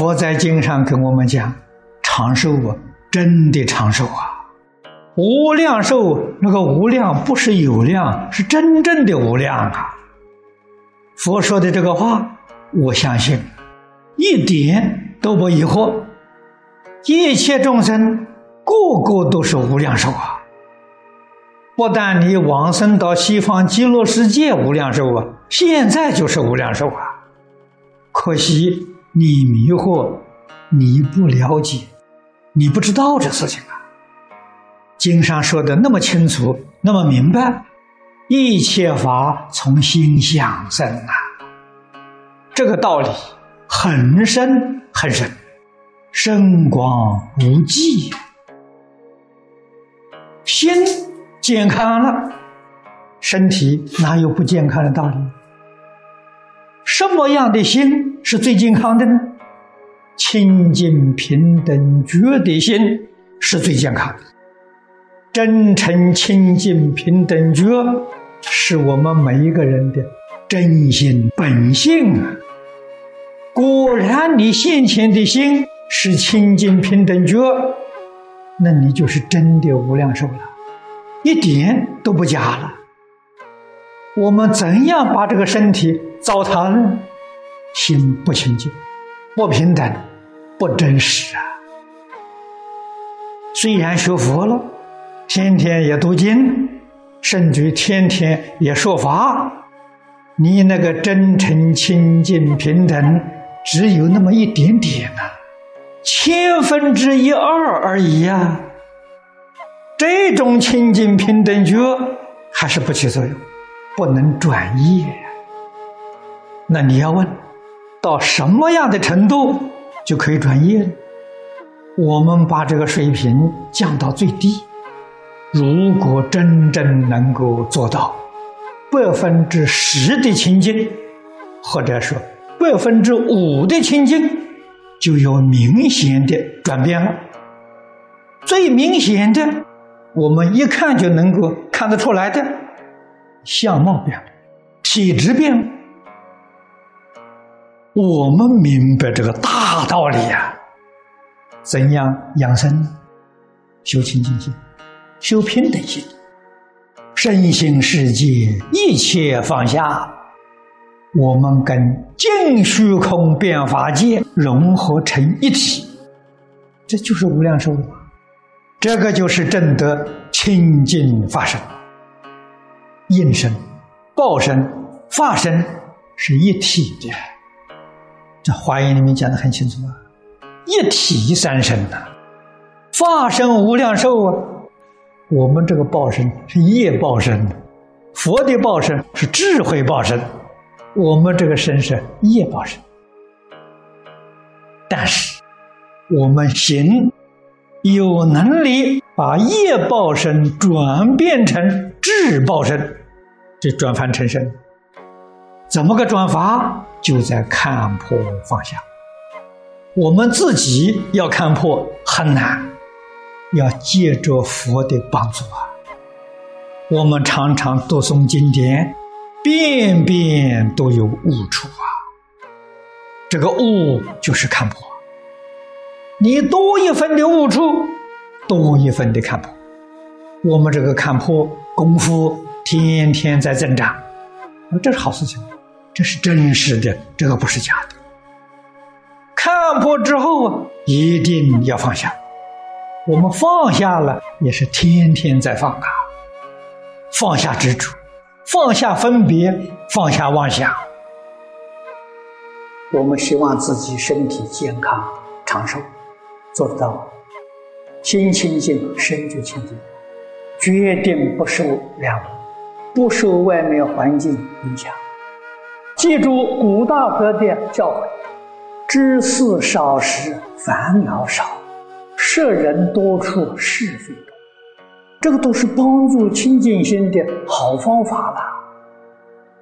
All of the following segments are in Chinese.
佛在经上跟我们讲，长寿啊，真的长寿啊，无量寿那个无量不是有量，是真正的无量啊。佛说的这个话，我相信一点都不疑惑。一切众生个个都是无量寿啊！不但你往生到西方极乐世界无量寿啊，现在就是无量寿啊！可惜你迷惑，你不了解，你不知道这事情啊。经上说的那么清楚，那么明白，一切法从心想生啊，这个道理很深很深。深广无际，心健康了，身体哪有不健康的道理？什么样的心是最健康的呢？清净平等觉的心是最健康的。真诚清净平等觉，是我们每一个人的真心本性啊！果然，你现前的心。是清净平等觉，那你就是真的无量寿了，一点都不假了。我们怎样把这个身体糟蹋呢？心不清净，不平等，不真实啊！虽然学佛了，天天也读经，甚至天天也说法，你那个真诚、清净、平等，只有那么一点点呐。千分之一二而已呀，这种清净平等觉还是不起作用，不能转业。那你要问，到什么样的程度就可以转业呢？我们把这个水平降到最低。如果真正能够做到百分之十的清净，或者说百分之五的清净。就有明显的转变了。最明显的，我们一看就能够看得出来的，相貌变了，体质变了。我们明白这个大道理呀。怎样养生？修清净心，修平等心，身心世界一切放下。我们跟净虚空变法界融合成一体，这就是无量寿。这个就是正得清净法身、应身、报身、法身是一体的。这华严里面讲的很清楚啊，一体三身呐，法身无量寿啊。我们这个报身是业报身，佛的报身是智慧报身。我们这个身是业报身，但是我们行有能力把业报身转变成智报身，这转凡成圣，怎么个转法？就在看破放下。我们自己要看破很难，要借着佛的帮助啊。我们常常读诵经典。遍遍都有悟处啊！这个悟就是看破。你多一分的悟处，多一分的看破。我们这个看破功夫天天在增长，这是好事情，这是真实的，这个不是假的。看破之后啊，一定要放下。我们放下了，也是天天在放啊，放下执着。放下分别，放下妄想。我们希望自己身体健康、长寿，做得到。心清净，身就清净，决定不受两不受外面环境影响。记住古大德的教诲：知事少时，烦恼少；摄人多处，是非多。这个都是帮助清净心的好方法了。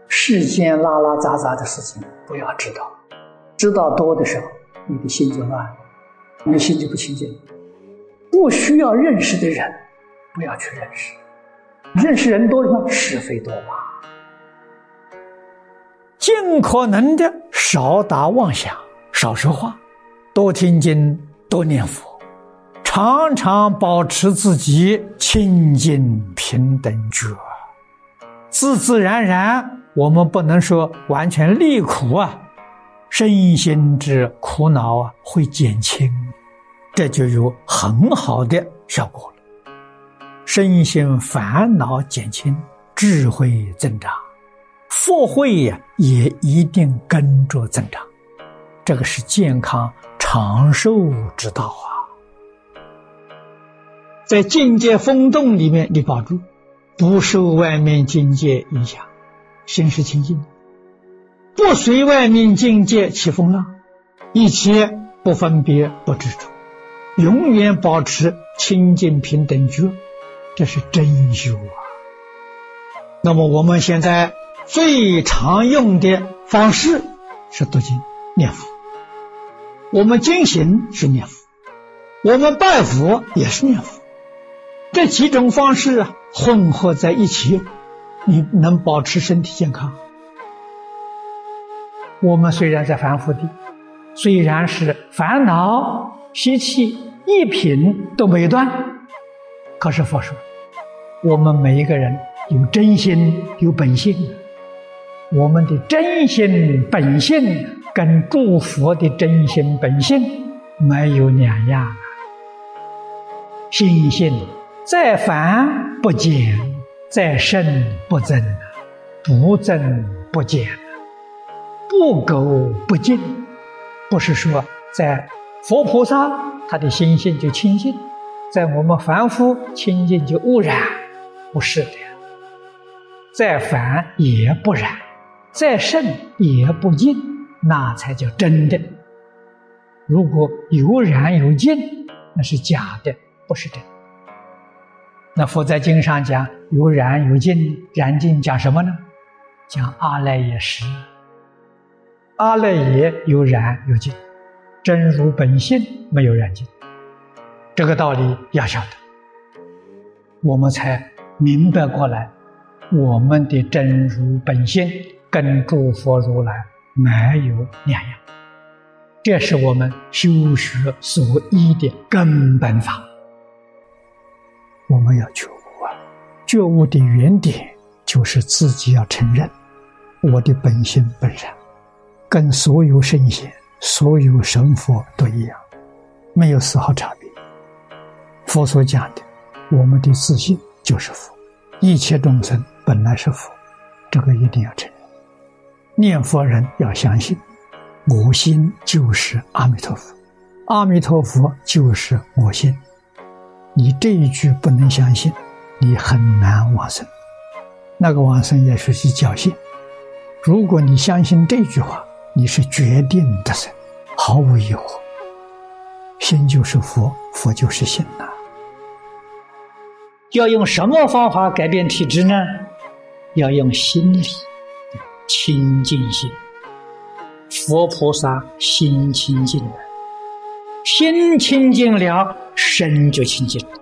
世间拉拉杂杂的事情不要知道，知道多的时候，你的心就乱了，你的心就不清净。不需要认识的人，不要去认识。认识人多了，是非多嘛。尽可能的少打妄想，少说话，多听经，多念佛，常常保持自己清净平等觉，自自然然，我们不能说完全离苦啊，身心之苦恼啊会减轻，这就有很好的效果了。身心烦恼减轻，智慧增长，福慧呀也一定跟着增长，这个是健康。长寿之道啊，在境界风动里面，你保住，不受外面境界影响，心是清净，不随外面境界起风浪，一切不分别不执着，永远保持清净平等觉，这是真修啊。那么我们现在最常用的方式是读经念佛。我们进行是念佛，我们拜佛也是念佛，这几种方式混合在一起，你能保持身体健康。我们虽然在凡夫地，虽然是烦恼习气一品都没断，可是佛说，我们每一个人有真心有本性，我们的真心本性。跟诸佛的真心本性没有两样，心性再凡不减，再深不增，不增不减，不垢不净。不是说在佛菩萨他的心性就清净，在我们凡夫清净就污染，不是的。再凡也不染，再深也不净。那才叫真的。如果有染有净，那是假的，不是真。那佛在经上讲有染有净，染净讲什么呢？讲阿赖耶识。阿赖耶有染有净，真如本性没有染净。这个道理要晓得，我们才明白过来，我们的真如本性跟诸佛如来。没有两样，这是我们修学所依的根本法。我们要觉悟啊！觉悟的原点就是自己要承认，我的本性本然，跟所有圣贤、所有神佛都一样，没有丝毫差别。佛所讲的，我们的自信就是佛，一切众生本来是佛，这个一定要承认。念佛人要相信，我心就是阿弥陀佛，阿弥陀佛就是我心。你这一句不能相信，你很难往生。那个往生也是去侥幸。如果你相信这句话，你是决定得生，毫无疑惑。心就是佛，佛就是心呐。要用什么方法改变体质呢？要用心理。清净心，佛菩萨心清净了，心清净了，身就清净了。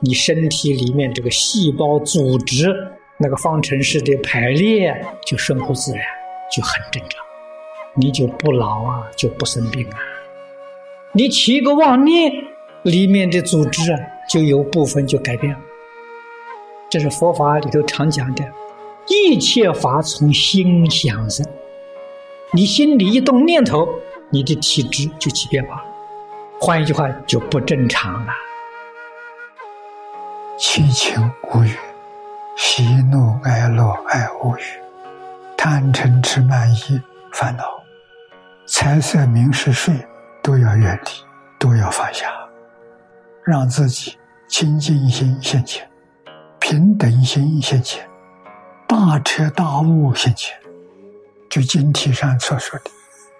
你身体里面这个细胞组织那个方程式的排列就顺乎自然，就很正常，你就不老啊，就不生病啊。你起个妄念，里面的组织啊，就有部分就改变了。这是佛法里头常讲的。一切法从心想生，你心里一动念头，你的体质就起变化。换一句话，就不正常了。七情五欲，喜怒哀乐爱恶欲，贪嗔痴慢疑烦恼，财色名食睡，都要远离，都要放下，让自己清净心现前，平等心现前。大彻大悟现前，就经题上所说的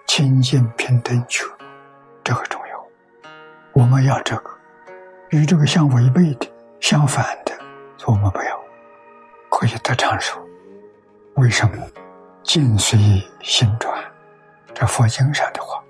清净平等觉，这个重要。我们要这个，与这个相违背的、相反的，我们不要，可以得长寿。为什么？境随心转，这佛经上的话。